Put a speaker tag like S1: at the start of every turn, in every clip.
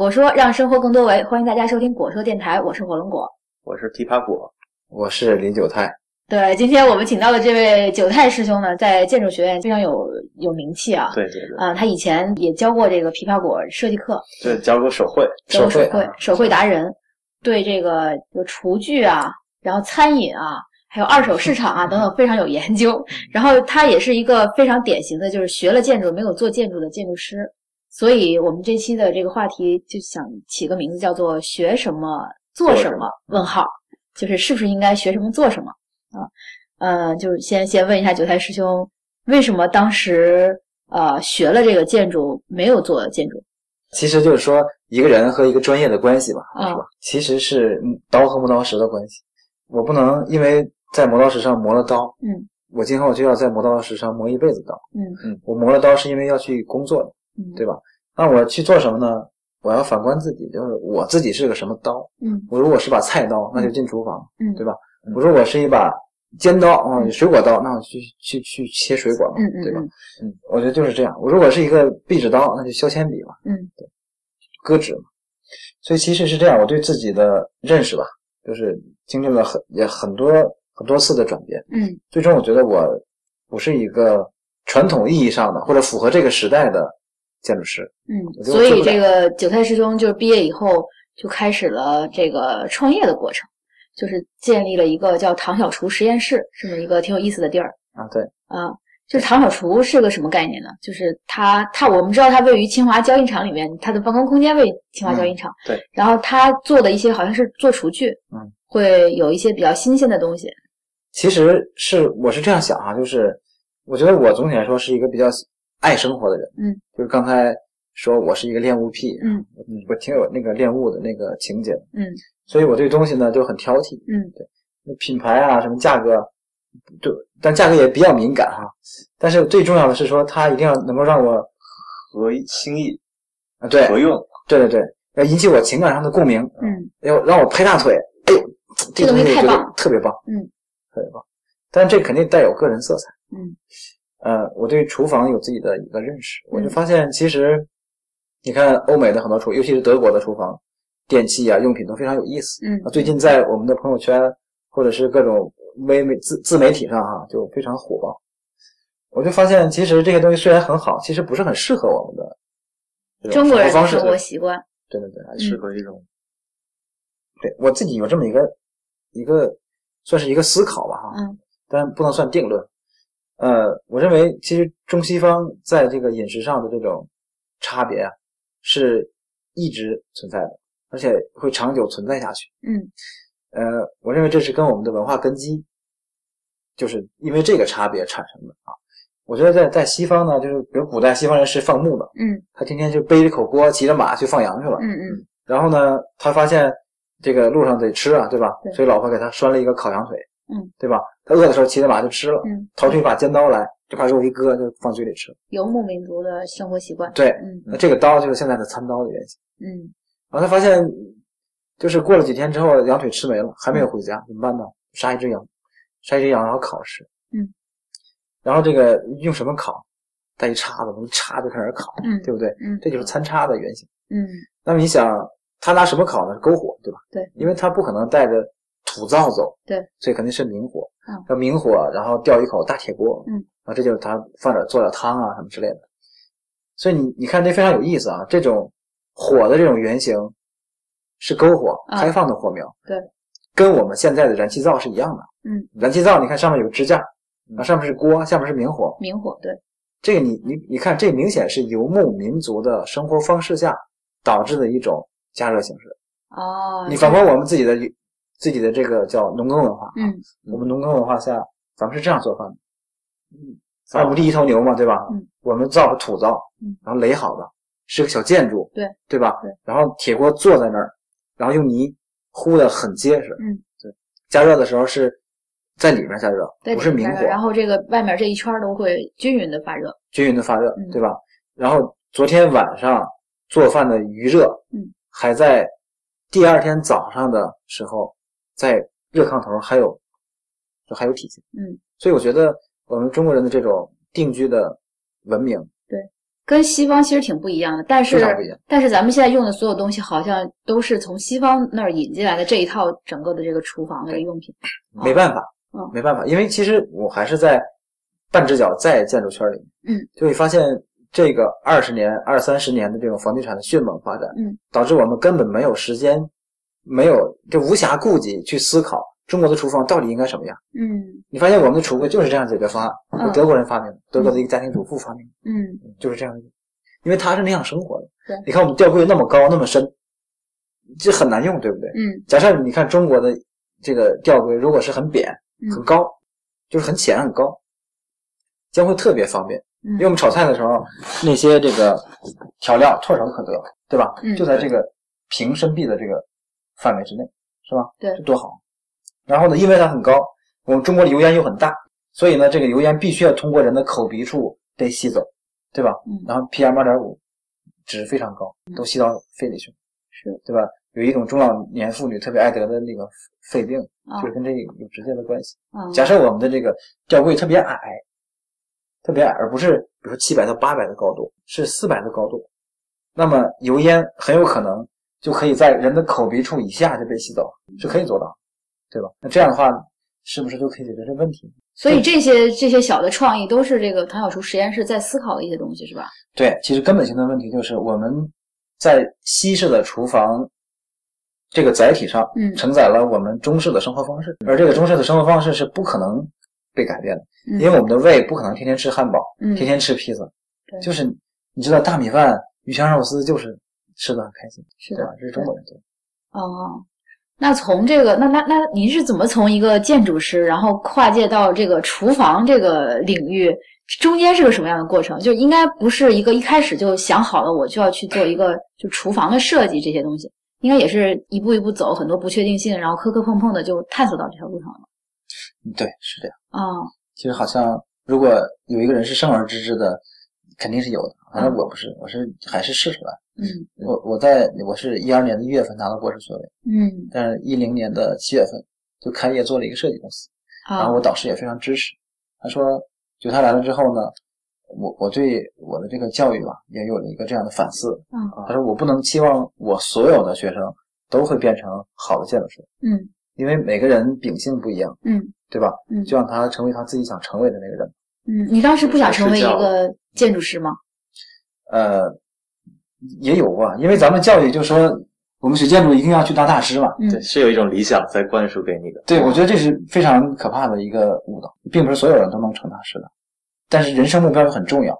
S1: 果说让生活更多维，欢迎大家收听果说电台，我是火龙果。
S2: 我是枇杷果，
S3: 我是林九泰。
S1: 对，今天我们请到的这位九泰师兄呢，在建筑学院非常有有名气啊。
S2: 对对对，
S1: 啊、他以前也教过这个枇杷果设计课，
S2: 对教过手绘，
S1: 手
S3: 绘
S1: 手绘达人，对这个有厨具啊，然后餐饮啊，还有二手市场啊 等等非常有研究。然后他也是一个非常典型的，就是学了建筑没有做建筑的建筑师。所以我们这期的这个话题就想起个名字，叫做“学什么做什么”问号，就是是不是应该学什么做什么啊？呃，就是先先问一下九泰师兄，为什么当时呃学了这个建筑没有做建筑？
S3: 其实就是说一个人和一个专业的关系吧，
S1: 啊
S3: 是吧？其实是刀和磨刀石的关系。我不能因为在磨刀石上磨了刀，
S1: 嗯
S3: 我今后就要在磨刀石上磨一辈子刀。
S1: 嗯
S3: 嗯，我磨了刀是因为要去工作的，
S1: 嗯，
S3: 对吧？那我去做什么呢？我要反观自己，就是我自己是个什么刀。
S1: 嗯
S3: 我如果是把菜刀，那就进厨房，
S1: 嗯
S3: 对吧？我如果是一把尖刀啊，水果刀，那我去去去切水果嘛，
S1: 嗯嗯
S3: 对吧？
S1: 嗯
S3: 嗯，我觉得就是这样。我如果是一个壁纸刀，那就削铅笔嘛，
S1: 嗯
S3: 割纸嘛。所以其实是这样，我对自己的认识吧，就是经历了很也很多很多次的转变。
S1: 嗯
S3: 最终我觉得我不是一个传统意义上的或者符合这个时代的建筑师。
S1: 嗯，所以这个韭菜师兄就是毕业以后就开始了这个创业的过程，就是建立了一个叫唐小厨实验室这么一个挺有意思的地儿
S3: 啊，对，
S1: 啊。就是唐小厨是个什么概念呢？就是他他我们知道它位于清华交印厂里面，它的办公空间位于清华交印厂。
S3: 对。
S1: 然后他做的一些好像是做厨具，
S3: 嗯，
S1: 会有一些比较新鲜的东西。
S3: 其实是我是这样想啊，就是我觉得我总体来说是一个比较爱生活的人。
S1: 嗯，
S3: 就是刚才说我是一个恋物癖，
S1: 嗯
S3: 我我挺有那个恋物的那个情节的，
S1: 嗯
S3: 所以我对东西呢就很挑剔。
S1: 嗯
S3: 那品牌啊，什么价格，对，但价格也比较敏感哈。但是最重要的是说，它一定要能够让我
S2: 合心意
S3: 啊，对，
S2: 合用，
S3: 对对对，要引起我情感上的共鸣，
S1: 嗯
S3: 要让我拍大腿，哎呦，
S1: 这个
S3: 东西我觉得特别棒，
S1: 嗯，
S3: 特别棒。但这肯定带有个人色彩。
S1: 嗯
S3: 呃，我对厨房有自己的一个认识，我就
S1: 嗯
S3: 发现其实，你看欧美的很多厨，尤其是德国的厨房，电器啊、用品都非常有意思。
S1: 嗯
S3: 啊最近在我们的朋友圈或者是各种微媒自自媒体上哈、就非常火爆。我就发现，其实这些东西虽然很好，其实不是很适合我们的
S1: 中国人的
S3: 生活
S1: 习惯。
S3: 对对对，
S2: 还适合这种
S3: 对我自己有这么一个一个算是一个思考吧哈，
S1: 嗯
S3: 但不能算定论。呃，我认为其实中西方在这个饮食上的这种差别啊，是一直存在的，而且会长久存在下去。
S1: 嗯
S3: 呃，我认为这是跟我们的文化根基，就是因为这个差别产生的啊。我觉得在在西方呢，就是比如古代西方人是放牧的，
S1: 嗯
S3: 他天天就背着口锅，骑着马去放羊去了。
S1: 嗯嗯
S3: 然后呢，他发现这个路上得吃啊，对吧？
S1: 对
S3: 所以老婆给他拴了一个烤羊腿，
S1: 嗯，
S3: 对吧？他饿的时候骑着马就吃了，
S1: 嗯，
S3: 掏出一把尖刀来，这块肉一割就放嘴里吃。
S1: 游牧民族的生活习惯。
S3: 对，
S1: 嗯
S3: 那这个刀就是现在的餐刀的原型。
S1: 嗯
S3: 然后他发现，就是过了几天之后，羊腿吃没了，还没有回家，怎么办呢？杀一只羊，杀一只羊，然后烤吃。
S1: 嗯，
S3: 然后这个用什么烤？带一叉子，一叉就开始烤，
S1: 嗯
S3: 对不对？
S1: 嗯
S3: 这就是餐叉的原型。
S1: 嗯
S3: 那么你想，他拿什么烤呢？是篝火，对吧？
S1: 对，
S3: 因为他不可能带着土灶走，
S1: 对，
S3: 所以肯定是明火。
S1: 嗯
S3: 要明火，然后吊一口大铁锅，
S1: 嗯，
S3: 啊，这就是他放点做点汤啊什么之类的。所以你你看这非常有意思啊，这种火的这种原型是篝火，
S1: 啊
S3: 开放的火苗，
S1: 对，
S3: 跟我们现在的燃气灶是一样的。
S1: 嗯，
S3: 燃气灶你看上面有支架，啊，上面是锅，下面是明火，
S1: 明火对。
S3: 这个你你你看，这明显是游牧民族的生活方式下导致的一种加热形式。
S1: 哦，
S3: 你反观我们自己的自己的这个叫农耕文化，
S1: 嗯。
S3: 我们农耕文化下，咱们是这样做饭的：
S2: 嗯，
S3: 二亩地一头牛嘛，对吧？
S1: 嗯，
S3: 我们造是土灶，
S1: 嗯，
S3: 然后垒好的，是个小建筑，
S1: 对。
S3: 对吧？
S1: 对，
S3: 然后铁锅坐在那儿，然后用泥糊的很结实，
S1: 嗯，
S3: 对，加热的时候是在里面加热，
S1: 在
S3: 不是明火，
S1: 然后这个外面这一圈都会均匀的发热。
S3: 均匀的发热，
S1: 嗯。
S3: 对吧？然后昨天晚上做饭的余热，
S1: 嗯，
S3: 还在第二天早上的时候，在热炕头还有就还有体现，
S1: 嗯，
S3: 所以我觉得我们中国人的这种定居的文明，
S1: 对，跟西方其实挺不一样的，但是但是咱们现在用的所有东西好像都是从西方那儿引进来的这一套整个的这个厨房的用品。
S3: 没办法
S1: 嗯，
S3: 没办法，因为其实我还是在半只脚在建筑圈里，
S1: 嗯，
S3: 就会发现这个二十年、二三十年的这种房地产的迅猛发展，
S1: 嗯，
S3: 导致我们根本没有时间，没有就无暇顾及去思考中国的厨房到底应该什么样。
S1: 嗯
S3: 你发现我们的橱柜就是这样解决方案，德国人发明的，德国的一个家庭主妇发明的，
S1: 嗯
S3: 就是这样的，因为他是那样生活的。
S1: 对
S3: 你看我们吊柜那么高那么深，这很难用，对不对？
S1: 嗯
S3: 假设你看中国的这个吊柜，如果是很扁、
S1: 嗯
S3: 很高，就是很浅很高，将会特别方便。
S1: 嗯
S3: 因为我们炒菜的时候，那些这个调料唾手可得，对吧？
S1: 嗯
S3: 就在这个平身壁的这个范围之内，是吧？
S1: 对
S3: 这多好。然后呢，因为它很高，我们中国的油烟又很大，所以呢，这个油烟必须要通过人的口鼻处被吸走，对吧？
S1: 嗯
S3: 然后 PM 二点五值非常高，都吸到肺里去了，
S1: 是
S3: 对吧？有一种中老年妇女特别爱得的那个肺病，
S1: 啊
S3: 就是跟这个有直接的关系。
S1: 啊
S3: 假设我们的这个吊柜特别矮，特别矮，而不是比如说七百到八百的高度，是四百的高度，那么油烟很有可能就可以在人的口鼻处以下就被吸走，是可以做到，对吧？那这样的话，是不是就可以解决这问题？
S1: 所以这些这些小的创意都是这个唐小厨实验室在思考的一些东西，是吧？
S3: 对，其实根本性的问题就是我们在西式的厨房这个载体上，
S1: 嗯
S3: 承载了我们中式的生活方式，而这个中式的生活方式是不可能被改变的，
S1: 嗯
S3: 因为我们的胃不可能天天吃汉堡，
S1: 嗯
S3: 天天吃披萨，
S1: 对
S3: 就是你知道大米饭、鱼香肉丝就是吃的很开心，
S1: 是的？
S3: 这是中国人做的。
S1: 哦，那从这个，那那那您是怎么从一个建筑师，然后跨界到这个厨房这个领域？中间是个什么样的过程？就应该不是一个一开始就想好了，我就要去做一个就厨房的设计这些东西，应该也是一步一步走，很多不确定性，然后磕磕碰碰的就探索到这条路上了。
S3: 嗯对，是这样。
S1: 哦，
S3: 其实好像如果有一个人是生而知之的，肯定是有的。反正
S1: 嗯
S3: 我不是，我是还是试出来。
S1: 嗯
S3: 我我在我是一二年的一月份拿到博士学位，
S1: 嗯
S3: 但是一零年的七月份就开业做了一个设计公司，然后
S1: 啊
S3: 我导师也非常支持，他说，就他来了之后呢，我我对我的这个教育吧也有了一个这样的反思。
S1: 嗯
S3: 他说我不能期望我所有的学生都会变成好的建筑师，
S1: 嗯
S3: 因为每个人秉性不一样，
S1: 嗯
S3: 对吧？
S1: 嗯
S3: 就让他成为他自己想成为的那个人。
S1: 嗯，你当时不想成为一个建筑师吗？
S3: 呃，也有过，因为咱们教育就说我们学建筑一定要去当大师嘛。
S1: 嗯
S2: 对，是有一种理想在灌输给你的。
S3: 对，我觉得这是非常可怕的一个误导，并不是所有人都能成大师的。但是人生目标很重要，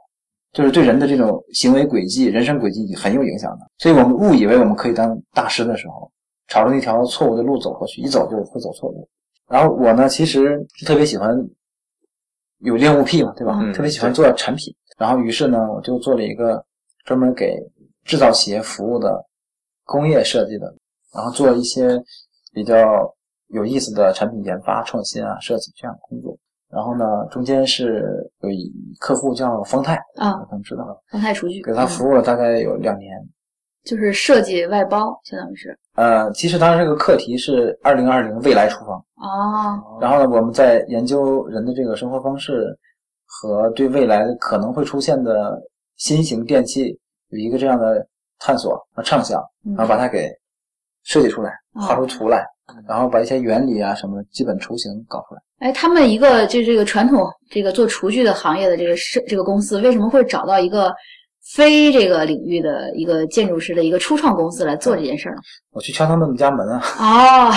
S3: 就是对人的这种行为轨迹、人生轨迹很有影响的。所以我们误以为我们可以当大师的时候，朝着那条错误的路走过去，一走就会走错路。然后我呢，其实是特别喜欢有恋物癖嘛，对吧？
S2: 嗯
S3: 特别喜欢做产品。然后于是呢，我就做了一个专门给制造企业服务的工业设计的，然后做一些比较有意思的产品研发、创新啊、设计这样的工作。然后呢，中间是有一客户叫方太，
S1: 啊，
S3: 可能知道，
S1: 方太厨具，
S3: 给他
S1: 嗯
S3: 服务了大概有两年。
S1: 就是设计外包，相当于是
S3: 呃，其实当时这个课题是二零二零未来厨房。
S1: 哦，
S3: 然后呢，我们在研究人的这个生活方式和对未来可能会出现的新型电器有一个这样的探索和畅想，
S1: 嗯
S3: 然后把它给设计出来，
S1: 哦
S3: 画出图来，然后把一些原理啊什么基本雏形搞出来。
S1: 哎，他们一个就这个传统这个做厨具的行业的这个设这个公司，为什么会找到一个非这个领域的一个建筑师的一个初创公司来做这件事儿呢？
S3: 我去敲他们家门啊，
S1: 哦，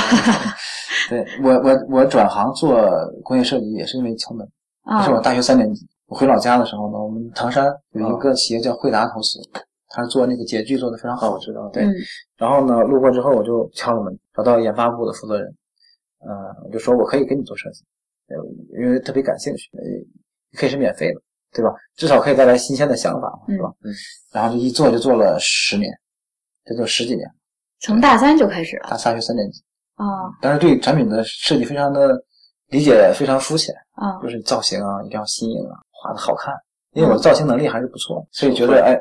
S3: 对我我我转行做工业设计也是因为敲门。那是我
S1: 啊，
S3: 大学三年级，我回老家的时候呢，我们唐山有一个企业叫惠达陶瓷，他是做那个洁具做的非常好，
S2: 哦我知道
S3: 对，
S1: 嗯
S3: 然后呢，路过之后我就敲了门，找到研发部的负责人，呃，我就说我可以给你做设计，呃，因为特别感兴趣，呃，可以是免费的，对吧？至少可以带来新鲜的想法嘛，是吧？然后就一做就做了十年，这就十几年，
S1: 从大三就开始了
S3: 大三学三年级，
S1: 啊
S3: 但是对产品的设计非常的理解非常肤浅，
S1: 啊
S3: 就是造型啊一定要新颖啊，画的好看，因为我的造型能力还是不错，所以觉得哎，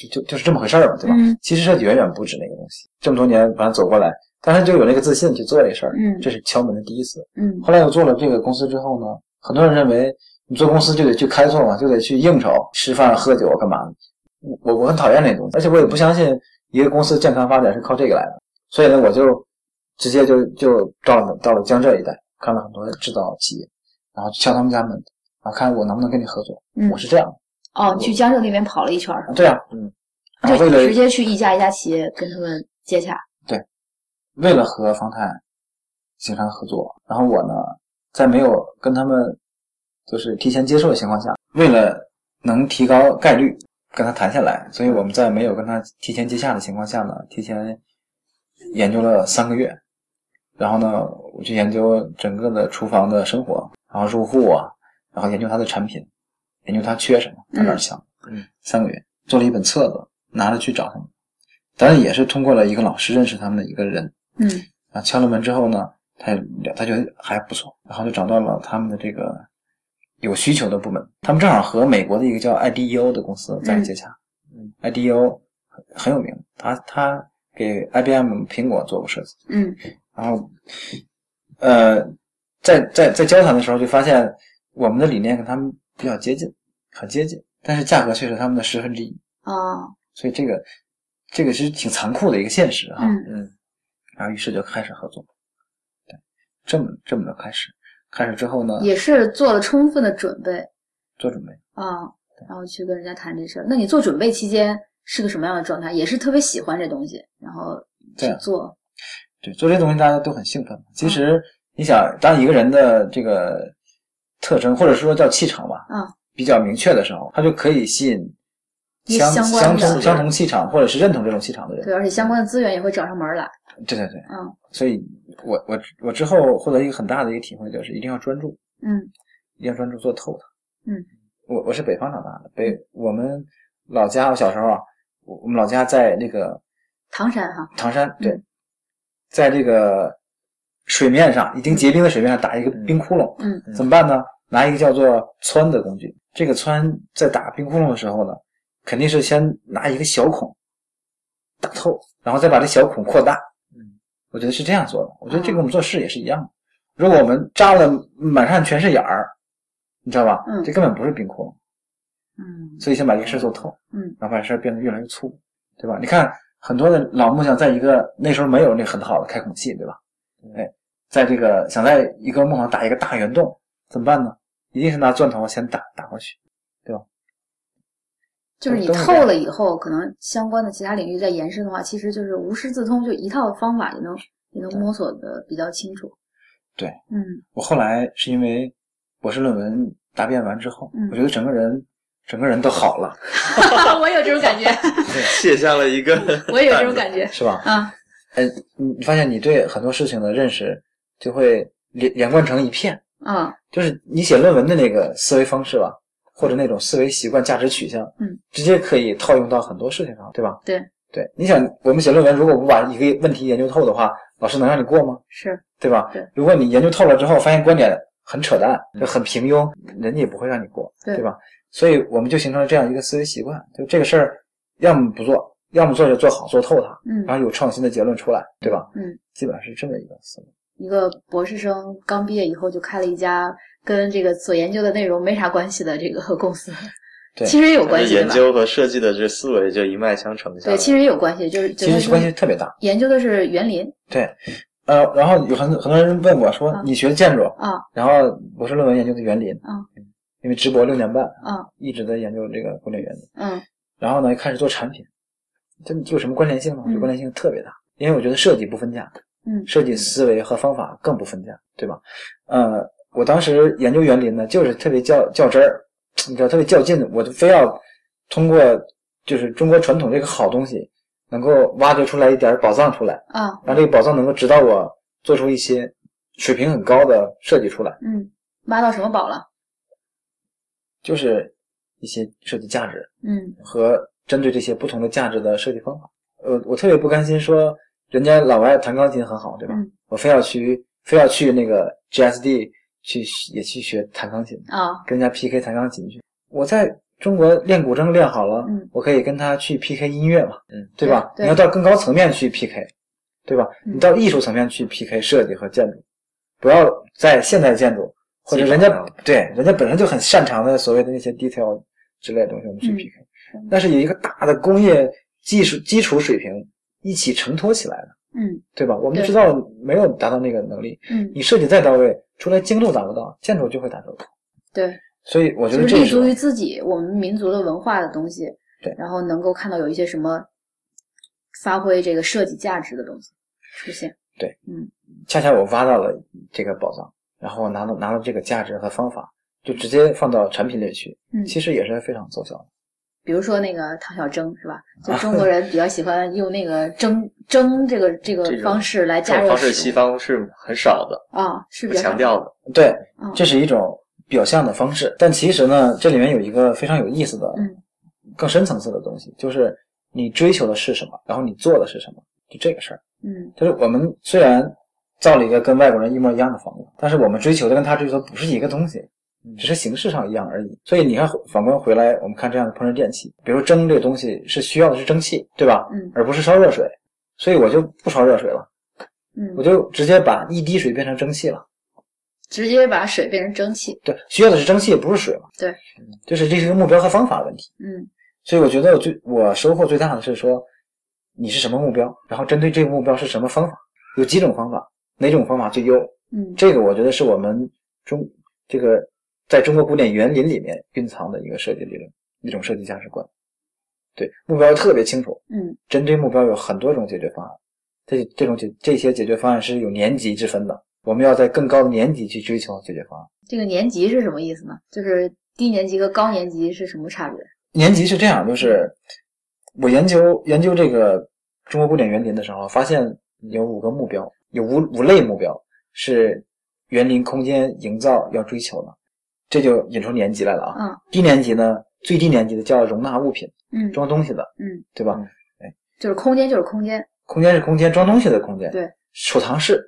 S3: 就就就是这么回事儿嘛，对吧？
S1: 嗯
S3: 其实设计远远不止那个东西，这么多年反正走过来，当时就有那个自信去做这事儿，
S1: 嗯
S3: 这是敲门的第一次。
S1: 嗯
S3: 后来我做了这个公司之后呢，很多人认为你做公司就得去开拓嘛，就得去应酬、吃饭、喝酒干嘛的。我我很讨厌那东西，而且我也不相信一个公司健康发展是靠这个来的。所以呢，我就直接就就到了到了江浙一带，看了很多制造企业，然后敲他们家门，啊，看我能不能跟你合作。
S1: 嗯
S3: 我是这样。
S1: 哦，你去江浙那边跑了一圈儿，
S3: 对啊，嗯，
S1: 就
S3: 为了
S1: 直接去一家一家企业跟他们接洽。
S3: 对为了和方太形成合作，然后我呢，在没有跟他们就是提前接触的情况下，为了能提高概率跟他谈下来，所以我们在没有跟他提前接洽的情况下呢，提前研究了三个月，然后呢，我去研究整个的厨房的生活，然后入户啊，然后研究他的产品，研究他缺什么，他哪儿强，
S2: 嗯，
S3: 三个月做了一本册子，拿着去找他们，当然也是通过了一个老师认识他们的一个人，
S1: 嗯
S3: 啊，敲了门之后呢，他他觉得还不错，然后就找到了他们的这个有需求的部门。他们正好和美国的一个叫 IDEO 的公司在接洽。
S2: 嗯
S3: ，IDEO 很很有名，他他给 IBM、苹果做过设计。
S1: 嗯
S3: 然后，呃，在在在交谈的时候就发现我们的理念跟他们比较接近，很接近，但是价格却是他们的十分之一，
S1: 哦
S3: 所以这个这个是挺残酷的一个现实啊。
S1: 嗯
S2: 嗯
S3: 然后于是就开始合作，对，这么这么的开始，开始之后呢，
S1: 也是做了充分的准备
S3: 做准备。
S1: 啊，然后去跟人家谈这事儿。那你做准备期间是个什么样的状态？也是特别喜欢这东西，然后去
S3: 对啊
S1: 做。
S3: 对，做这东西大家都很兴奋。其实你想，当一个人的这个特征或者说叫气场吧，
S1: 嗯，
S3: 比较明确的时候，他就可以吸引相
S1: 相
S3: 相同相同气场或者是认同这种气场的人。
S1: 对，而且相关的资源也会找上门来。
S3: 对对对，
S1: 嗯。
S3: 所以我我我之后获得一个很大的一个体会，就是一定要专注，
S1: 嗯。
S3: 一定要专注做透它。
S1: 嗯，
S3: 我我是北方长大的，北我们老家，我小时候啊，我我们老家在那个
S1: 唐山哈，
S3: 唐山，对，
S1: 嗯。
S3: 在这个水面上已经结冰的水面上打一个冰窟窿，
S1: 嗯
S3: 怎么办呢？拿一个叫做穿的工具。这个穿在打冰窟窿的时候呢，肯定是先拿一个小孔打透，然后再把这小孔扩大。
S2: 嗯，
S3: 我觉得是这样做的。我觉得这跟我们做事也是一样的。如果我们扎了满上全是眼儿，你知道吧？
S1: 嗯
S3: 这根本不是冰窟窿。
S1: 嗯
S3: 所以先把这个事做透，
S1: 嗯，
S3: 然后把这事儿变得越来越粗，对吧？你看很多的老木匠在一个那时候没有那很好的开孔器，对吧？哎，在这个想在一个木上打一个大圆洞，怎么办呢？一定是拿钻头先打打过去，
S1: 对吧
S3: 就是你
S1: 透了以后，可能相关的其他领域再延伸的话，其实就是无师自通，就一套方法也能也能摸索的比较清楚。
S3: 对，
S1: 嗯
S3: 我后来是因为博士论文答辩完之后，
S1: 嗯
S3: 我觉得整个人整个人都好了，
S1: 我有这种感觉，
S2: 卸下了一个，
S1: 我也有这种感觉
S3: 是吧？
S1: 啊。
S3: 哎，你你发现你对很多事情的认识就会连连贯成一片，
S1: 啊，
S3: 就是你写论文的那个思维方式吧，或者那种思维习惯、价值取向，
S1: 嗯，
S3: 直接可以套用到很多事情上，对吧？
S1: 对
S3: 对，你想我们写论文，如果不把一个问题研究透的话，老师能让你过吗？
S1: 是，
S3: 对吧？
S1: 对。
S3: 如果你研究透了之后，发现观点很扯淡，就很平庸，人家也不会让你过，
S1: 对
S3: 对吧？所以我们就形成了这样一个思维习惯，就这个事儿，要么不做，要么做就做好做透它，
S1: 嗯
S3: 然后有创新的结论出来，对吧？
S1: 嗯，
S3: 基本上是这么一个思路。
S1: 一个博士生刚毕业以后就开了一家跟这个所研究的内容没啥关系的这个 公司，
S3: 对
S1: 其实也有关系，吧？
S2: 研究和设计的这思维就一脉相承下来。
S1: 对，其实也有关系，就是
S3: 其实关系特别大。
S1: 研究的是园林
S3: 对，呃，然后有很很多人问我说
S1: 啊：“
S3: 你学建筑，
S1: 啊
S3: 然后博士论文研究的园林，
S1: 啊
S3: 因为直博六年半，
S1: 啊
S3: 一直在研究这个古典园林。
S1: 嗯
S3: 然后呢，开始做产品，这有什么关联性吗？我觉得
S1: 嗯
S3: 关联性特别大，因为我觉得设计不分家，
S1: 嗯
S3: 设计思维和方法更不分家，对吧？呃，我当时研究园林呢，就是特别较较真儿，你知道，特别较劲，我就非要通过就是中国传统这个好东西，能够挖掘出来一点宝藏出来。
S1: 啊
S3: 让这个宝藏能够指导我做出一些水平很高的设计出来，
S1: 嗯，挖到什么宝了？
S3: 就是一些设计价值
S1: 嗯
S3: 和针对这些不同的价值的设计方法。呃，我特别不甘心说人家老外弹钢琴很好，对吧？
S1: 嗯
S3: 我非要去非要去那个 GSD 去也去学弹钢琴，
S1: 啊
S3: 跟人家 PK 弹钢琴去。我在中国练古筝练好了，
S1: 嗯
S3: 我可以跟他去 PK 音乐嘛，
S2: 嗯，
S3: 对吧？
S1: 对
S3: 你要到更高层面去 PK，对吧？
S1: 嗯
S3: 你到艺术层面去 PK 设计和建筑，不要在现代建筑或者人家对人家本身就很擅长的所谓的那些 detail 之类的东西，我们去
S1: 嗯
S3: 那是有一个大的工业技术基础水平一起承托起来的，
S1: 嗯
S3: 对吧？我们
S1: 对
S3: 制造没有达到那个能力，
S1: 嗯，
S3: 你设计再到位，出来精度达不到，建筑就会打折扣。
S1: 对，
S3: 所以我觉得这
S1: 立足于自己我们民族的文化的东西，
S3: 对
S1: 然后能够看到有一些什么发挥这个设计价值的东西出现。
S3: 对，嗯恰恰我挖到了这个宝藏，然后拿到拿到这个价值和方法，就直接放到产品里去，
S1: 嗯，
S3: 其实也是非常奏效的。
S1: 比如说那个唐小蒸是吧？就中国人比较喜欢用那个蒸蒸这个这个方式来
S2: 这
S1: 加热
S2: 种方式西方是很少的，
S1: 啊，是
S2: 不
S1: 比较
S2: 强调的。
S3: 对，
S1: 嗯
S3: 这是一种表象的方式，但其实呢，这里面有一个非常有意思的、
S1: 嗯
S3: 更深层次的东西，就是你追求的是什么，然后你做的是什么，就这个事儿。
S1: 嗯
S3: 就是我们虽然造了一个跟外国人一模一样的房子，但是我们追求的跟他追求的不是一个东西，只是形式上一样而已。所以你看，反观回来，我们看这样的烹饪电器，比如蒸这个东西是需要的是蒸汽，对吧？
S1: 嗯
S3: 而不是烧热水，所以我就不烧热水了，
S1: 嗯
S3: 我，就直接把一滴水变成蒸汽了。
S1: 直接把水变成蒸汽。
S3: 对，需要的是蒸汽，不是水嘛？
S1: 对，
S3: 就是这是一个目标和方法的问题。
S1: 嗯
S3: 所以我觉得我最我收获最大的是说，你是什么目标，然后针对这个目标是什么方法，有几种方法，哪种方法最优？
S1: 嗯
S3: 这个我觉得是我们中这个在中国古典园林里面蕴藏的一个设计理论，一种设计价值观。对，目标特别清楚，
S1: 嗯
S3: 针对目标有很多种解决方案，这这种解这些解决方案是有年级之分的，我们要在更高的年级去追求解决方案。
S1: 这个年级是什么意思呢？就是低年级和高年级是什么差别？
S3: 年级是这样，就是我研究研究这个中国古典园林的时候，发现有五个目标，有五五类目标是园林空间营造要追求的，这就引出年级来了啊。
S1: 嗯
S3: 低年级呢，最低年级的叫容纳物品，
S1: 嗯
S3: 装东西的，
S1: 嗯，
S3: 对吧？
S1: 哎就是空间就是空间。
S3: 空间是空间，装东西的空间。
S1: 对，
S3: 储藏室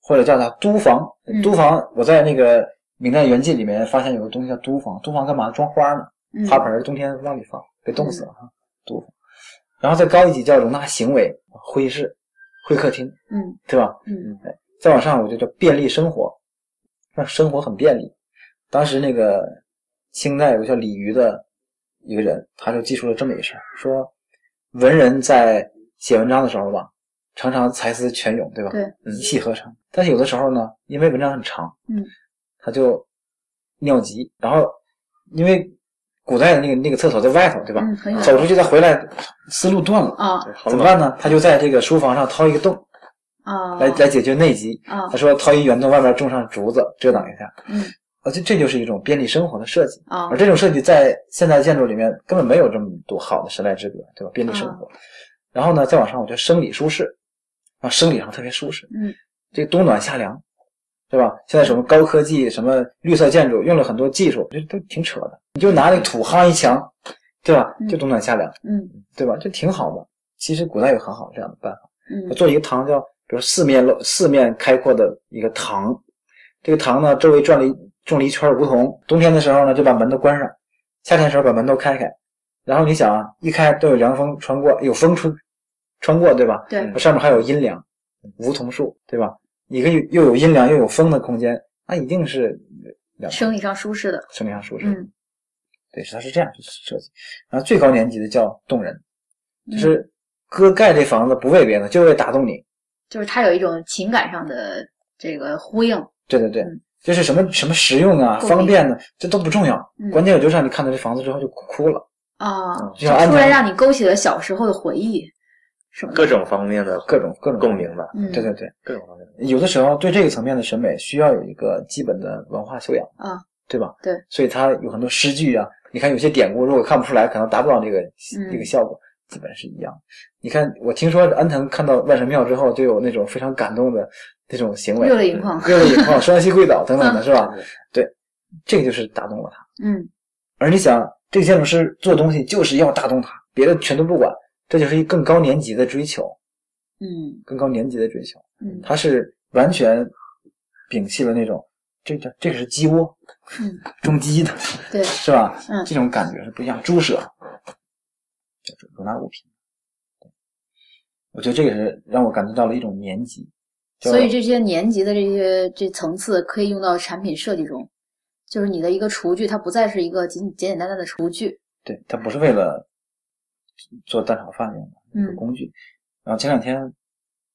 S3: 或者叫它都房。
S1: 嗯
S3: 都房，我在那个《明代园记》里面发现有个东西叫都房，都房干嘛？装花呢？
S1: 嗯
S3: 花盆儿冬天往里放，被冻死了哈。都房，然后再高一级叫容纳行为，会议室、会客厅，
S1: 嗯
S3: 对吧？
S1: 嗯
S3: 再往上我就叫便利生活，让生活很便利。当时那个清代有个叫李渔的一个人，他就记述了这么一个事儿，说文人在写文章的时候吧，常常才思泉涌，对吧？一气呵成。但是有的时候呢，因为文章很长，
S1: 嗯，
S3: 他就尿急，然后因为古代的那个那个厕所在外头，对吧？走出去再回来，思路断了，怎么办呢？他就在这个书房上掏一个洞，
S1: 啊
S3: 来来解决内急。
S1: 啊
S3: 他说掏一圆洞，外面种上竹子遮挡一下，
S1: 嗯
S3: 啊，这这就是一种便利生活的设计。
S1: 啊
S3: 而这种设计在现代建筑里面根本没有这么多好的时代之别，对吧？便利生活。然后呢，再往上，我觉得生理舒适，啊，生理上特别舒适，
S1: 嗯
S3: 这个冬暖夏凉，对吧？现在什么高科技、什么绿色建筑，用了很多技术，这都挺扯的。你就拿那个土夯一墙，对吧？
S1: 嗯
S3: 就冬暖夏凉，
S1: 嗯
S3: 对吧？这挺好的。其实古代有很好这样的办法。
S1: 嗯
S3: 做一个堂叫，比如四面露四面开阔的一个堂，这个堂呢周围转了一种了一圈梧桐，冬天的时候呢就把门都关上，夏天的时候把门都开开，然后你想啊，一开都有凉风穿过，有风吹穿过，对吧？
S1: 对
S3: 上面还有阴凉，梧桐树，对吧？一个又又有阴凉又有风的空间，那一定是
S1: 生理上舒适的。
S3: 生理上舒适。
S1: 嗯
S3: 对，它是这样设计。然后最高年级的叫动人，
S1: 嗯
S3: 就是哥盖这房子不为别的，就为打动你。
S1: 就是它有一种情感上的这个呼应。
S3: 对对对
S1: 嗯，
S3: 就是什么什么实用啊、方便呢，这都不重要，
S1: 嗯。
S3: 关键我就让你看到这房子之后就哭了。
S1: 啊，
S3: 嗯
S1: 就突然让你勾起了小时候的回忆，什么
S2: 各种方面的
S3: 各种各种
S2: 共鸣吧，
S1: 嗯。
S3: 对对对，
S2: 各种方面的。
S3: 有的时候对这个层面的审美需要有一个基本的文化修养
S1: 啊，
S3: 对吧？
S1: 对，
S3: 所以它有很多诗句啊，你看有些典故如果看不出来，可能达不到这个
S1: 嗯。
S3: 这个效果，基本是一样。你看，我听说安藤看到万神庙之后，就有那种非常感动的那种行为，
S1: 热泪盈眶。
S3: 热泪盈眶、双膝跪倒等等的，
S1: 嗯
S3: 是吧？对，这个就是打动了他。
S1: 嗯
S3: 而你想，这个建筑师做东西就是要打动他，别的全都不管，这就是一更高年级的追求，
S1: 嗯
S3: 更高年级的追求。
S1: 嗯
S3: 他是完全摒弃了那种这叫这个是鸡窝
S1: 嗯，
S3: 种鸡的，
S1: 对，
S3: 是吧？
S1: 嗯
S3: 这种感觉是不一样。猪舍就是容纳物品，我觉得这个是让我感觉到了一种年级。
S1: 所以这些年级的这些这层次可以用到产品设计中，就是你的一个厨具，它不再是一个简简简单单的厨具。
S3: 对，它不是为了做蛋炒饭用的一个
S1: 嗯
S3: 工具。然后前两天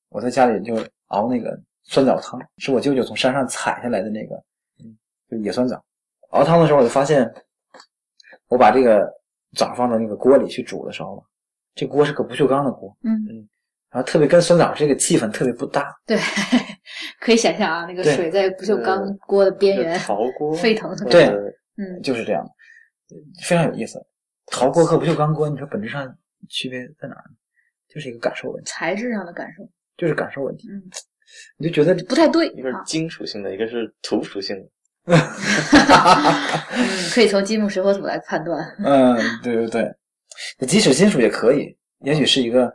S3: 我在家里就熬那个酸枣汤，是我舅舅从山上采下来的那个，就野酸枣。熬汤的时候我就发现，我把这个枣放到那个锅里去煮的时候，这锅是个不锈钢的锅，
S1: 嗯嗯，
S3: 然后特别跟酸枣这个气氛特别不搭。
S1: 对，可以想象啊，那个水在不锈钢锅的边缘
S2: 陶锅
S1: 沸腾。
S3: 对
S2: 呃
S1: 嗯，
S3: 就是这样的，非常有意思。陶锅和不锈钢锅，你说本质上区别在哪儿呢？就是一个感受问题，
S1: 材质上的感受，
S3: 就是感受问题。
S1: 嗯，
S3: 你就觉得
S1: 不太对
S2: 一个是
S1: 啊。
S2: 金属性的，一个是土属性的。
S1: 嗯，可以从金木水火土来判断。
S3: 嗯，对对对，即使金属也可以，也许是一个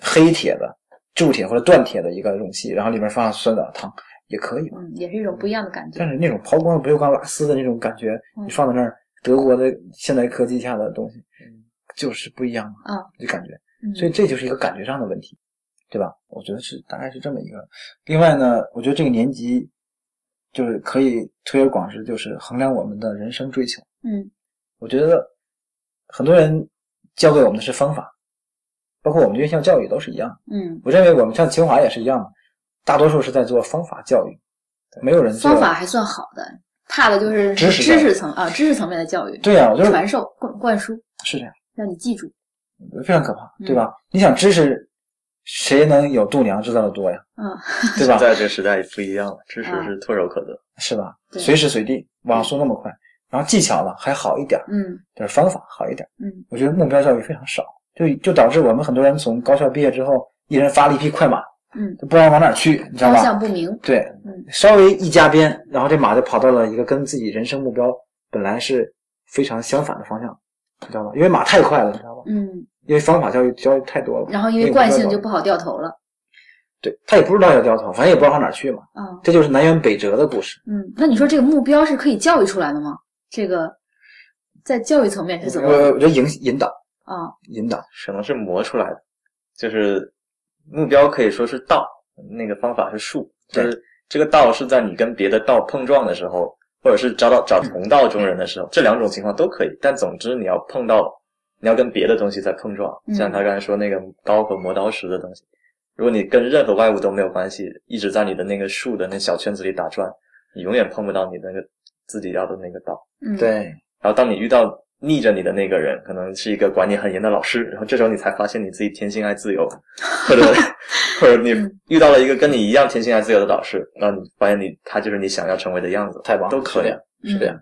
S3: 黑铁的铸铁或者锻铁的一个容器，然后里面放酸枣汤也可以嘛。
S1: 嗯，也是一种不一样的感觉
S3: 但。是那种抛光的不锈钢拉丝的那种感觉，
S1: 嗯
S3: 你放在那儿，德国的现代科技下的东西，就是不一样嘛，
S1: 啊，
S3: 就感觉。
S1: 嗯
S3: 所以这就是一个感觉上的问题，对吧？我觉得是大概是这么一个。另外呢，我觉得这个年级就是可以推而广之，就是衡量我们的人生追求。
S1: 嗯
S3: 我觉得很多人教给我们的是方法，包括我们院校教育都是一样。
S1: 嗯，
S3: 我认为我们像清华也是一样的，大多数是在做方法教育，没有人做
S1: 方法还算好的，怕的就是
S3: 知识
S1: 知识层啊，知识层面的教育，
S3: 对呀、我就是
S1: 传授灌灌输，
S3: 是这样，
S1: 让你记住。
S3: 非常可怕，
S1: 嗯
S3: 对吧？你想知识，谁能有度娘知道的多呀？
S1: 嗯，
S3: 对吧？
S2: 现在这个时代不一样了，知识
S1: 啊
S2: 是唾手可得。
S3: 是吧？
S1: 对
S3: 随时随地，网速那么快，然后技巧呢还好一点，
S1: 嗯
S3: 就是方法好一点。
S1: 嗯
S3: 我觉得目标教育非常少，就就导致我们很多人从高校毕业之后，一人发了一匹快马，
S1: 嗯，
S3: 就不知道往哪儿去，你知道
S1: 方？向不明。
S3: 对，
S1: 嗯
S3: 稍微一加鞭，然后这马就跑到了一个跟自己人生目标本来是非常相反的方向，你知道吧？因为马太快了，你知道吧？
S1: 嗯，
S3: 因为方法教育教育太多了，
S1: 然后因为惯性就不好掉头了。
S3: 对他也不知道要掉头，反正也不知道往哪儿去嘛。
S1: 啊，
S3: 这就是南辕北辙的故事。
S1: 嗯，那你说这个目标是可以教育出来的吗？这个在教育层面是怎么
S3: 我我觉得引引导
S1: 啊？
S3: 引导，
S2: 可能是磨出来的，就是目标可以说是道，那个方法是术，就是这个道是在你跟别的道碰撞的时候，或者是找到找同道中人的时候，这两种情况都可以。但总之你要碰到，你要跟别的东西在碰撞，
S1: 嗯
S2: 像他刚才说那个刀和磨刀石的东西，如果你跟任何外物都没有关系，一直在你的那个树的那小圈子里打转，你永远碰不到你那个自己要的那个道。
S1: 嗯，，
S3: 对，
S2: 然后当你遇到逆着你的那个人，可能是一个管你很严的老师，然后这时候你才发现你自己天性爱自由，或者 或者你
S1: 嗯
S2: 遇到了一个跟你一样天性爱自由的老师，然后你发现你他就是你想要成为的样子，
S3: 太棒了，
S2: 都可以
S3: 是这样。是
S1: 嗯
S3: 这样。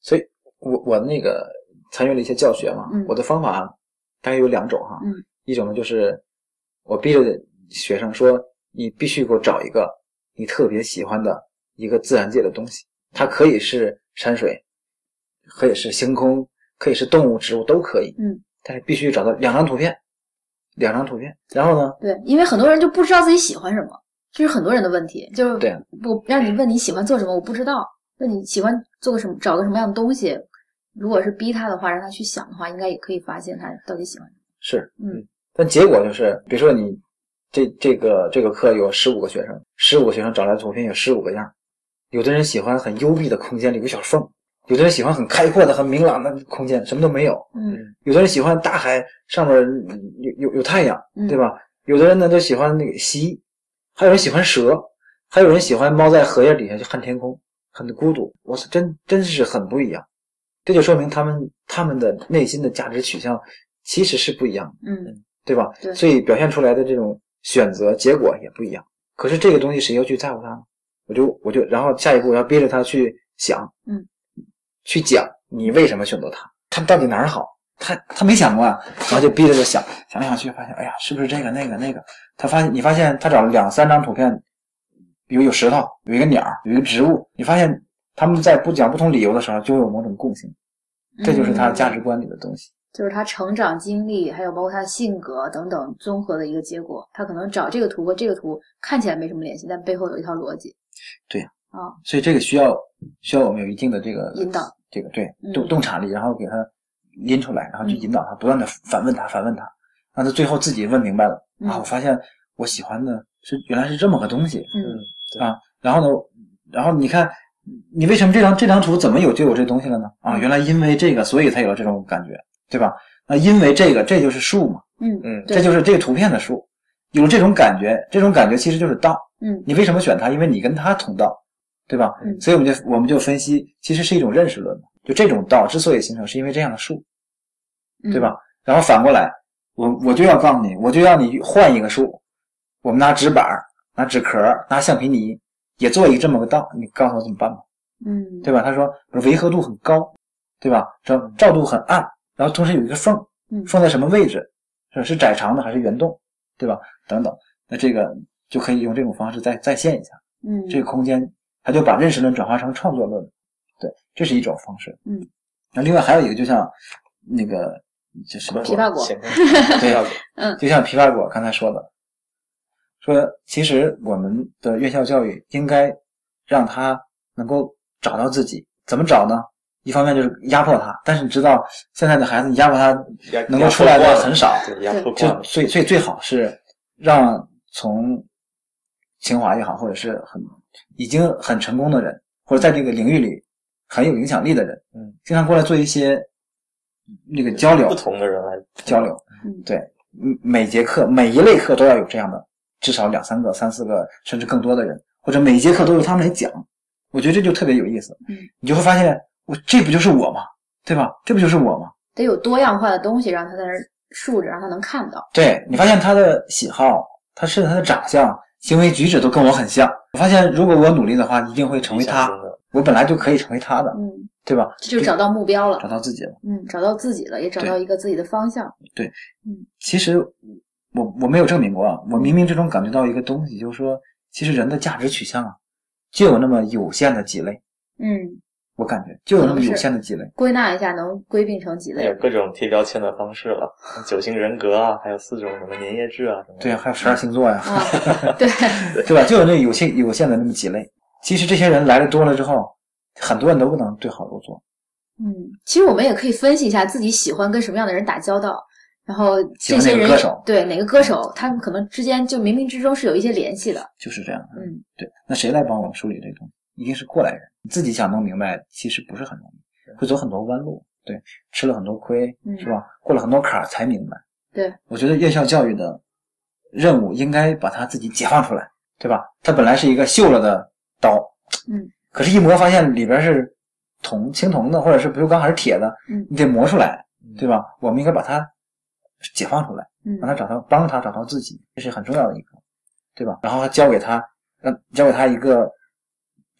S3: 所以我我那个参与了一些教学嘛，
S1: 嗯
S3: 我的方法大概有两种哈，
S1: 嗯
S3: 一种呢就是我逼着学生说，你必须给我找一个你特别喜欢的一个自然界的东西，它可以是山水，可以是星空，可以是动物、植物都可以，
S1: 嗯，
S3: 但是必须找到两张图片，两张图片，然后呢，
S1: 对，因为很多人就不知道自己喜欢什么，这是很多人的问题。就是
S3: 对啊
S1: 我让你问你喜欢做什么，我不知道。那你喜欢做个什么，找个什么样的东西？如果是逼他的话，让他去想的话，应该也可以发现他到底喜欢什么
S3: 是，
S1: 嗯，
S3: 但结果就是，比如说你这这个这个课有十五个学生，十五个学生找来的图片有十五个样儿，有的人喜欢很幽闭的空间里有个小缝，有的人喜欢很开阔的、很明朗的空间，什么都没有，
S1: 嗯
S3: 有的人喜欢大海上面有有有太阳，
S1: 嗯，
S3: 对？吧？有的人呢就喜欢那个溪，还有人喜欢蛇，还有人喜欢猫在荷叶底下去看天空，很孤独。我操，真真是很不一样。这就说明他们他们的内心的价值取向其实是不一样的，
S1: 嗯
S3: 对吧？
S1: 对
S3: 所以表现出来的这种选择结果也不一样。可是这个东西谁要去在乎它呢？我就我就然后下一步我要逼着他去想，
S1: 嗯，
S3: 去讲你为什么选择他，他到底哪儿好？他他没想过啊，然后就逼着他想，想来想去发现，哎呀，是不是这个那个那个？他发现你发现他找了两三张图片，有有石头，有一个鸟，有一个植物，你发现他们在不讲不同理由的时候就有某种共性，这就是他价值
S1: 嗯
S3: 观里的东西。
S1: 就是他成长经历，还有包括他的性格等等综合的一个结果。他可能找这个图和这个图看起来没什么联系，但背后有一套逻辑对。
S3: 啊所以这个需要需要我们有一定的这个
S1: 引导。
S3: 这个对
S1: 嗯
S3: 洞洞察力，然后给他拎出来，然后去
S1: 嗯
S3: 引导他，不断的反问他，反问他，让他最后自己问明白了、啊！
S1: 嗯
S3: 我发现我喜欢的是原来是这么个东西
S1: 嗯
S3: 啊！然后呢，然后你看你为什么这张这张图怎么有就有这东西了呢？啊，
S1: 嗯
S3: 原来因为这个，所以才有了这种感觉，对吧？那，因为这个这就是术嘛，
S1: 嗯
S2: 嗯
S3: 这就是这个图片的术，有了这种感觉，这种感觉其实就是道。
S1: 嗯
S3: 你为什么选它？因为你跟它同道，对吧？
S1: 嗯
S3: 所以我们就我们就分析，其实是一种认识论嘛。就这种道之所以形成，是因为这样的术，
S1: 嗯，
S3: 对吧？然后反过来，我我就要告诉你，我就要你换一个术，我们拿纸板儿、拿纸壳儿、拿橡皮泥，也做一个这么个道，你告诉我怎么办吧？
S1: 嗯，
S3: 对吧？他说维和度很高，对吧？照照度很暗，然后同时有一个缝，
S1: 嗯
S3: 缝在什么位置？是是窄长的还是圆洞，对吧？等等，那这个就可以用这种方式再再现一下。
S1: 嗯，
S3: 这个空间，他就把认识论转化成创作论，对，这是一种方式。
S1: 嗯，
S3: 那另外还有一个，就像那个就什么
S1: 枇杷果
S3: 对
S2: 枇杷果
S3: 就像琵琶果刚才说的，说其实我们的院校教育应该让他能够找到自己，怎么找呢？一方面就是压迫他，但是你知道现在的孩子，你压迫他能够出来的很少，
S2: 对，压迫
S3: 就
S2: 了。
S3: 所以所以最好是让从清华也好，或者是很已经很成功的人，或者在这个领域里很有影响力的人，
S2: 嗯，
S3: 经常过来做一些那个交流
S2: 不，同的人来
S3: 交流，
S1: 嗯
S3: 对，嗯每节课每一类课都要有这样的至少两三个、三四个，甚至更多的人，或者每一节课都由他们来讲，我觉得这就特别有意思。
S1: 嗯，
S3: 你就会发现，我这不就是我吗？对吧？这不就是我吗？
S1: 得有多样化的东西让他在那儿竖着，让他能看到。
S3: 对你发现他的喜好，他甚至他的长相、行为举止都跟我很像。我发现，如果我努力的话，一定会成为他。我本来就可以成为他的，
S1: 嗯，
S3: 对吧？
S1: 这就找到目标了
S3: 找。到自己了。
S1: 嗯，找到自己了，也找到一个自己的方向。
S3: 对其实我我没有证明过啊，我冥冥之中感觉到一个东西，就是说，其实人的价值取向啊，就有那么有限的几类。
S1: 嗯，
S3: 我感觉就有那么有限的几类。
S1: 归纳一下，能归并成几类？
S2: 有各种贴标签的方式了，九型人格啊，还有四种什么粘液质啊什么。
S3: 对啊，还有十二星座呀、
S1: 啊，对，
S3: 对吧？就有那有限有限的那么几类。其实这些人来的多了之后，很多人都不能对号入座。
S1: 嗯，其实我们也可以分析一下自己喜欢跟什么样的人打交道，然后这些人
S3: 歌手
S1: 对哪个歌手，他们可能之间就冥冥之中是有一些联系的。
S3: 就是这样。
S1: 嗯，
S3: 对。那谁来帮我们梳理这东西？一定是过来人。你自己想弄明白，其实不是很容易，会走很多弯路。对，吃了很多亏，
S1: 嗯
S3: 是吧？过了很多坎儿才明白。
S1: 对，
S3: 我觉得院校教育的任务应该把它自己解放出来，对吧？它本来是一个锈了的刀，
S1: 嗯，
S3: 可是，一磨发现里边是铜、青铜的，或者是不锈钢还是铁的，
S1: 嗯
S3: 你得磨出来，对吧？我们应该把它解放出来，
S1: 嗯
S3: 让他找到，帮他找到自己，这是很重要的一个，对吧？然后教给他，让教给他一个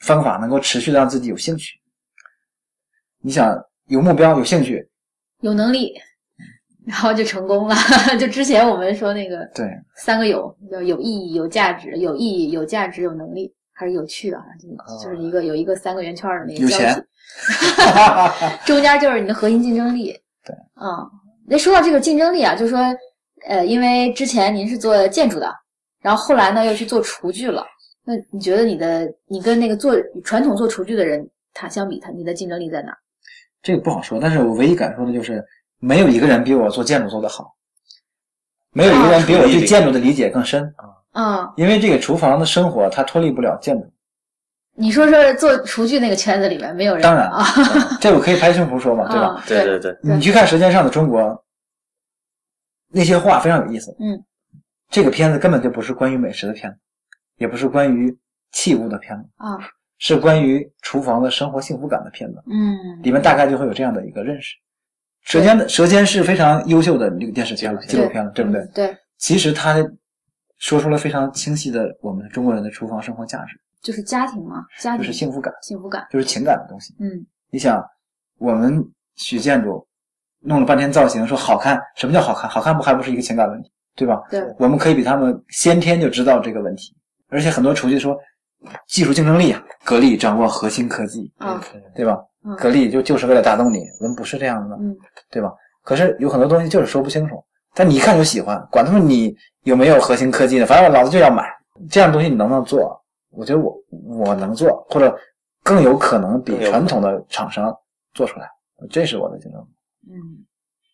S3: 方法，能够持续的让自己有兴趣。你想有目标、有兴趣，
S1: 有能力，然后就成功了。就之前我们说那个
S3: 对，
S1: 三个有，叫有意义、有价值、有意义、有价值、有能力，还是有趣啊？就就是一个有一个三个圆圈的那个交
S3: 有钱
S1: 替，中间就是你的核心竞争力。
S3: 对，
S1: 嗯，那说到这个竞争力啊，就说呃，因为之前您是做建筑的，然后后来呢又去做厨具了。那你觉得你的你跟那个做传统做厨具的人，他相比他你的竞争力在哪？
S3: 这个不好说，但是我唯一敢说的就是，没有一个人比我做建筑做得好，没有一个人比我对建筑的理解更深，
S1: 啊、
S3: 因为这个厨房的生活它脱离不了建筑。
S1: 你说说做厨具那个圈子里面没有人
S3: 当然
S1: 啊，
S3: 这我可以拍胸脯说嘛，对吧？
S1: 啊
S2: 对。对对，
S3: 你去看《舌尖上的中国》，那些话非常有意思。
S1: 嗯，
S3: 这个片子根本就不是关于美食的片子，也不是关于器物的片子，
S1: 啊，
S3: 是关于厨房的生活幸福感的片子。
S1: 嗯，
S3: 里面大概就会有这样的一个认识。舌尖的舌尖是非常优秀的这个电视片了，纪录片了，对不对？
S1: 嗯对，
S3: 其实它说出了非常清晰的我们中国人的厨房生活价值，
S1: 就是家庭嘛，家庭
S3: 就是幸福感，
S1: 幸福感，
S3: 就是情感的东西。
S1: 嗯
S3: 你想，我们学建筑弄了半天造型，说好看，什么叫好看？好看不还不是一个情感问题，对吧？
S1: 对，
S3: 我们可以比他们先天就知道这个问题，而且很多厨具说技术竞争力啊，格力掌握核心科技，
S1: 啊，
S3: 对吧？
S1: 嗯
S3: 格力就就是为了打动你，我们不是这样的，
S1: 嗯
S3: 对吧？可是有很多东西就是说不清楚，但你一看就喜欢，管他们你有没有核心科技呢，反正我老子就要买这样的东西，你能不能做？我觉得我我能做，或者更有可能比传统的厂商做出来，这是我的竞争力。
S1: 嗯，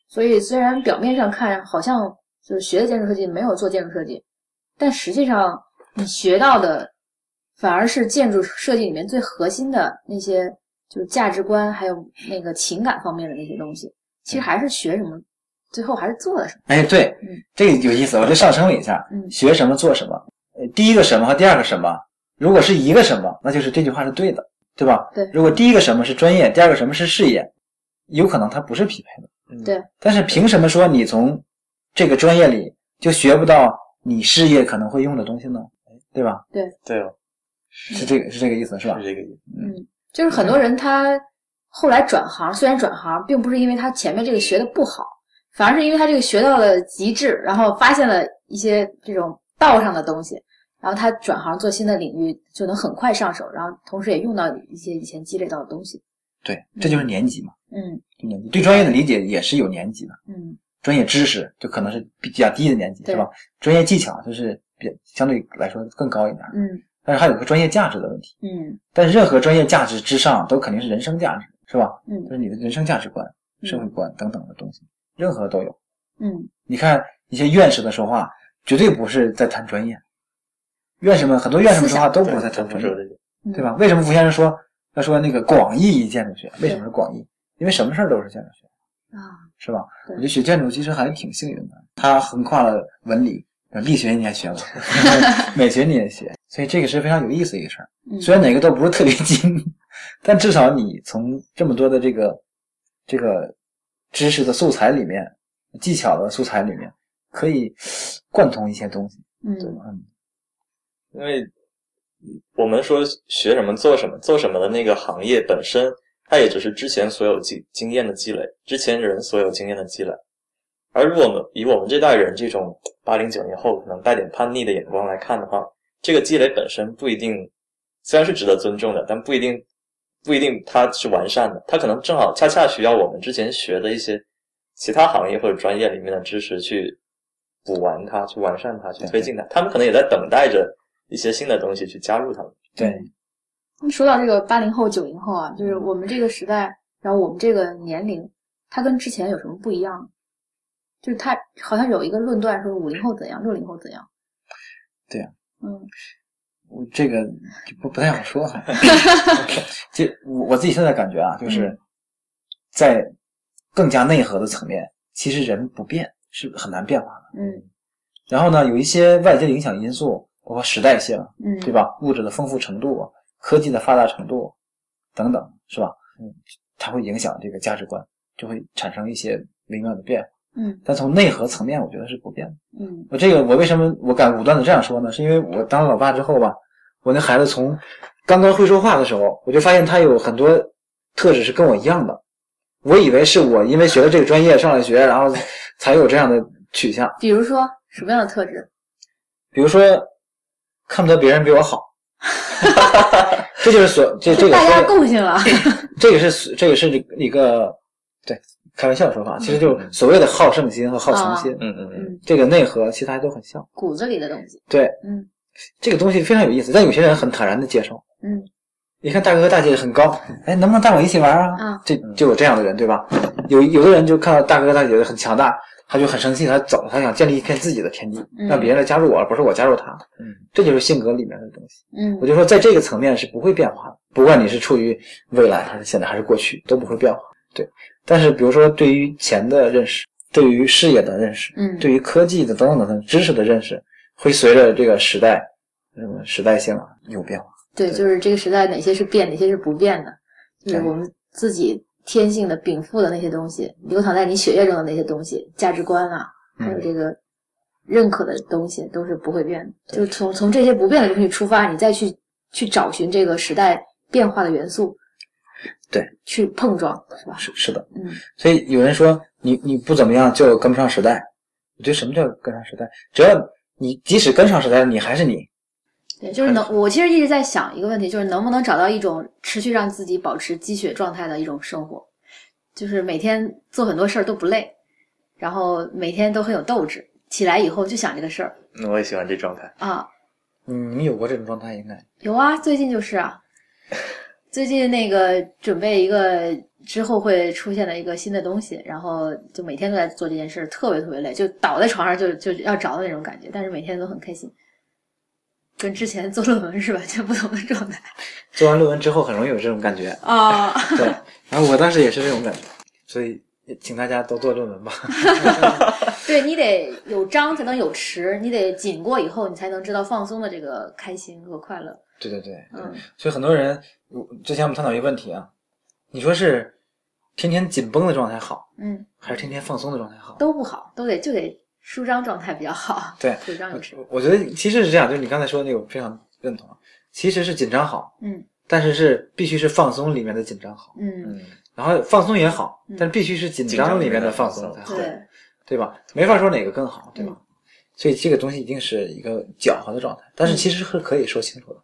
S1: 所以虽然表面上看好像就是学的建筑设计没有做建筑设计，但实际上你学到的反而是建筑设计里面最核心的那些，就是价值观还有那个情感方面的那些东西。其实还是学什么最后还是做了什么。
S3: 哎，对
S1: 嗯，
S3: 这个有意思，我就上升了一下，
S1: 嗯
S3: 学什么做什么。呃，第一个什么和第二个什么，如果是一个什么，那就是这句话是对的，对吧？
S1: 对
S3: 如果第一个什么是专业，第二个什么是事业，有可能它不是匹配的。
S2: 嗯
S1: 对
S3: 但是凭什么说你从这个专业里就学不到你事业可能会用的东西呢？对吧？
S2: 对哦，
S3: 是这个是这个意思是吧
S2: 是？这个意思。
S1: 嗯，就是很多人他后来转行，虽然转行，并不是因为他前面这个学的不好，反而是因为他这个学到了极致，然后发现了一些这种道上的东西，然后他转行做新的领域就能很快上手，然后同时也用到一些以前积累到的东西。
S3: 对，这就是年级嘛，
S1: 嗯
S3: 就年级对专业的理解也是有年级的。
S1: 嗯
S3: 专业知识就可能是比较低的年级，
S1: 对
S3: 是吧？专业技巧就是比相对来说更高一点，
S1: 嗯
S3: 但是还有个专业价值的问题。
S1: 嗯
S3: 但是任何专业价值之上，都肯定是人生价值，是吧？
S1: 嗯
S3: 就是你的人生价值观、
S1: 嗯
S3: 社会观等等的东西，任何都有。
S1: 嗯
S3: 你看一些院士的说话，绝对不是在谈专业。院士们很多院士们说话都不是在谈专业，
S2: 不是这个。
S1: 嗯，
S3: 对吧？为什么吴先生说要说那个广义建筑学？为什么是广义？因为什么事儿都是建筑学。
S1: 啊，
S3: 是吧？我觉得学建筑其实还挺幸运的，它横跨了文理，力学你也学了，美学你也学，所以这个是非常有意思的一个事虽然哪个都不是特别精，但至少你从这么多的这个这个知识的素材里面、技巧的素材里面，可以贯通一些东西。
S1: 嗯
S3: 对吧？嗯，
S2: 因为我们说学什么做什么，做什么的那个行业本身，它也只是之前所有经经验的积累，之前人所有经验的积累。而如果我们以我们这代人这种八零九零后可能带点叛逆的眼光来看的话，这个积累本身不一定，虽然是值得尊重的，但不一定不一定它是完善的，它可能正好恰恰需要我们之前学的一些其他行业或者专业里面的知识去补完它，去完善它，去推进它。他们可能也在等待着一些新的东西去加入他们。
S3: 对，
S1: 说到这个八零后、九零后啊，就是我们这个时代，然后我们这个年龄，它跟之前有什么不一样？就是它好像有一个论断说五零后怎样，六零后怎样。
S3: 对呀
S1: 嗯
S3: 我这个就不不太好说哈。就我我自己现在感觉啊，就是
S1: 嗯
S3: 在更加内核的层面，其实人不变是很难变化的。
S1: 嗯
S3: 然后呢，有一些外界的影响因素，包括时代性，
S1: 嗯，
S3: 对？吧？物质的丰富程度、科技的发达程度等等，是吧？嗯，它会影响这个价值观，就会产生一些微妙的变化。
S1: 嗯
S3: 但从内核层面，我觉得是不变的。
S1: 嗯
S3: 我这个我为什么我敢武断的这样说呢？是因为我当了老爸之后吧，我那孩子从刚刚会说话的时候，我就发现他有很多特质是跟我一样的。我以为是我因为学了这个专业上了学，然后才有这样的取向。
S1: 比如说什么样的特质？
S3: 比如说，看不得别人比我好，这就是所这这个
S1: 大家
S3: 说
S1: 共性了。
S3: 这个是这个是一个对开玩笑的说法，其实就是所谓的好胜心和好强心，
S2: 嗯嗯嗯，
S1: 嗯，
S3: 这个内核其实还都很像。
S1: 骨子里的东西。
S3: 对，
S1: 嗯
S3: 这个东西非常有意思，但有些人很坦然的接受。
S1: 嗯
S3: 你看大哥大姐很高，哎，能不能带我一起玩啊？
S1: 啊
S3: 这就有这样的人，对吧？有有的人就看到大哥大姐很强大，他就很生气，他走，他想建立一片自己的天地，
S1: 嗯
S3: 让别人来加入我，而不是我加入他。
S2: 嗯，
S3: 这就是性格里面的东西。
S1: 嗯
S3: 我就说，在这个层面是不会变化的，不管你是处于未来还是现在还是过去，都不会变化。对，但是比如说对于钱的认识，对于事业的认识，
S1: 嗯
S3: 对于科技的等等等等知识的认识，会随着这个时代，嗯，时代性啊有变化。
S1: 对，就是这个时代哪些是变，哪些是不变的，就是
S3: 对
S1: 我们自己天性的禀赋的那些东西，流淌在你血液中的那些东西，价值观啊，还有这个认可的东西，都是不会变的。就从从这些不变的东西出发，你再去去找寻这个时代变化的元素，
S3: 对，
S1: 去碰撞，是吧？
S3: 是是的，
S1: 嗯
S3: 所以有人说你你不怎么样就跟不上时代，我觉得什么叫跟上时代？只要你即使跟上时代，你还是你。
S1: 对，就是能，我其实一直在想一个问题，就是能不能找到一种持续让自己保持积雪状态的一种生活，就是每天做很多事儿都不累，然后每天都很有斗志，起来以后就想这个事儿
S2: 那我也喜欢这状态。
S1: 啊。
S3: 嗯，你有过这种状态应该？
S1: 有啊，最近就是啊，最近那个准备一个之后会出现的一个新的东西，然后就每天都在做这件事儿，特别特别累，就倒在床上就就要着的那种感觉，但是每天都很开心，跟之前做论文是完全不同的状态
S3: 做完论文之后很容易有这种感觉。
S1: 啊。
S3: 对，然后我当时也是这种感觉，所以也请大家都做论文吧。
S1: 对你得有张才能有弛，你得紧过以后，你才能知道放松的这个开心和快乐。
S3: 对对对，
S1: 嗯
S3: 所以很多人，之前我们探讨一个问题啊，你说是天天紧绷的状态好，
S1: 嗯，
S3: 还是天天放松的状态好？
S1: 都不好，都得就得舒张状态比较好。
S3: 对，
S1: 舒张有弛。
S3: 我觉得其实是这样，就是你刚才说的那个，我非常认同。啊其实是紧张好，
S1: 嗯
S3: 但是是必须是放松里面的紧张好，
S1: 嗯，
S2: 嗯，
S3: 然后放松也好
S1: 嗯，
S3: 但必须是紧张里面的放松才好，
S1: 对，
S3: 对吧？没法说哪个更好，对吧？
S1: 嗯
S3: 所以这个东西一定是一个搅和的状态，但是其实是可以说清楚的。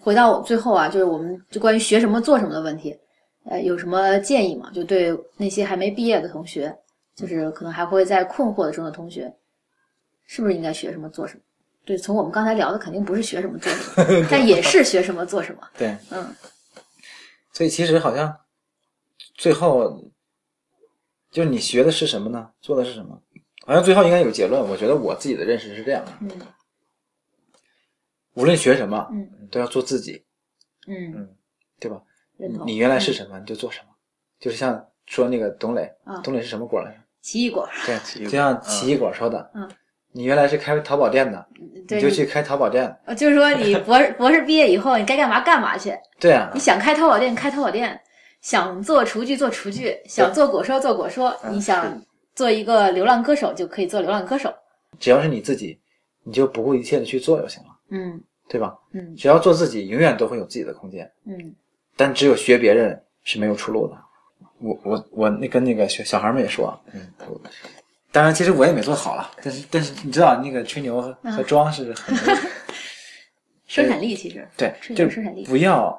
S1: 回到最后啊，就是我们就关于学什么做什么的问题，呃，有什么建议吗？就对那些还没毕业的同学，就是可能还会在困惑中的同学，是不是应该学什么做什么？对，从我们刚才聊的，肯定不是学什么做什么，但也是学什么做什么。
S3: 对，
S1: 嗯
S3: 所以其实好像最后就是你学的是什么呢？做的是什么？好像最后应该有结论。我觉得我自己的认识是这样的：
S1: 嗯
S3: 无论学什么，
S1: 嗯
S3: 都要做自己，
S1: 嗯，
S3: 对吧？
S1: 认同。
S3: 你原来是什么，你就做什么。就是像说那个董磊
S1: 啊，
S3: 董磊是什么果来着？
S1: 奇异果，
S3: 对，
S2: 奇异果
S3: 就像奇异果说的，
S1: 嗯，
S3: 你原来是开淘宝店的，你就去开淘宝店。
S1: 呃就是说你博士 博士毕业以后，你该干嘛干嘛去。
S3: 对啊
S1: 你，想开淘宝店开淘宝店，想做厨具做厨具，想做果蔬做果蔬，
S2: 嗯
S1: 你想做一个流浪歌手就可以做流浪歌手。
S3: 只要是你自己，你就不顾一切的去做就行了，
S1: 嗯
S3: 对吧？
S1: 嗯
S3: 只要做自己，永远都会有自己的空间。
S1: 嗯
S3: 但只有学别人是没有出路的。我我我那跟那个小小孩们也说啊，
S2: 嗯
S3: 我，当然其实我也没做好了，但是但是你知道那个吹牛和装是很
S1: 生产力其实，
S3: 对，就
S1: 牛生产力
S3: 不要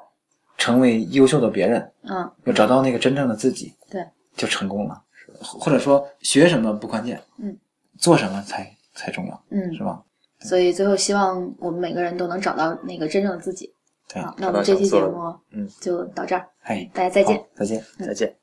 S3: 成为优秀的别人，
S1: 嗯
S3: 要找到那个真正的自己，
S1: 对，
S3: 就成功了。或者说学什么不关键，
S1: 嗯，
S3: 做什么才才重要，
S1: 嗯
S3: 是，吧？
S1: 所以最后希望我们每个人都能找到那个真正的自己。
S3: 对
S1: 好，那我们这期节目
S3: 嗯
S1: 就到这儿，
S3: 哎，
S1: 大家再见
S3: 好。再见。
S2: 再见。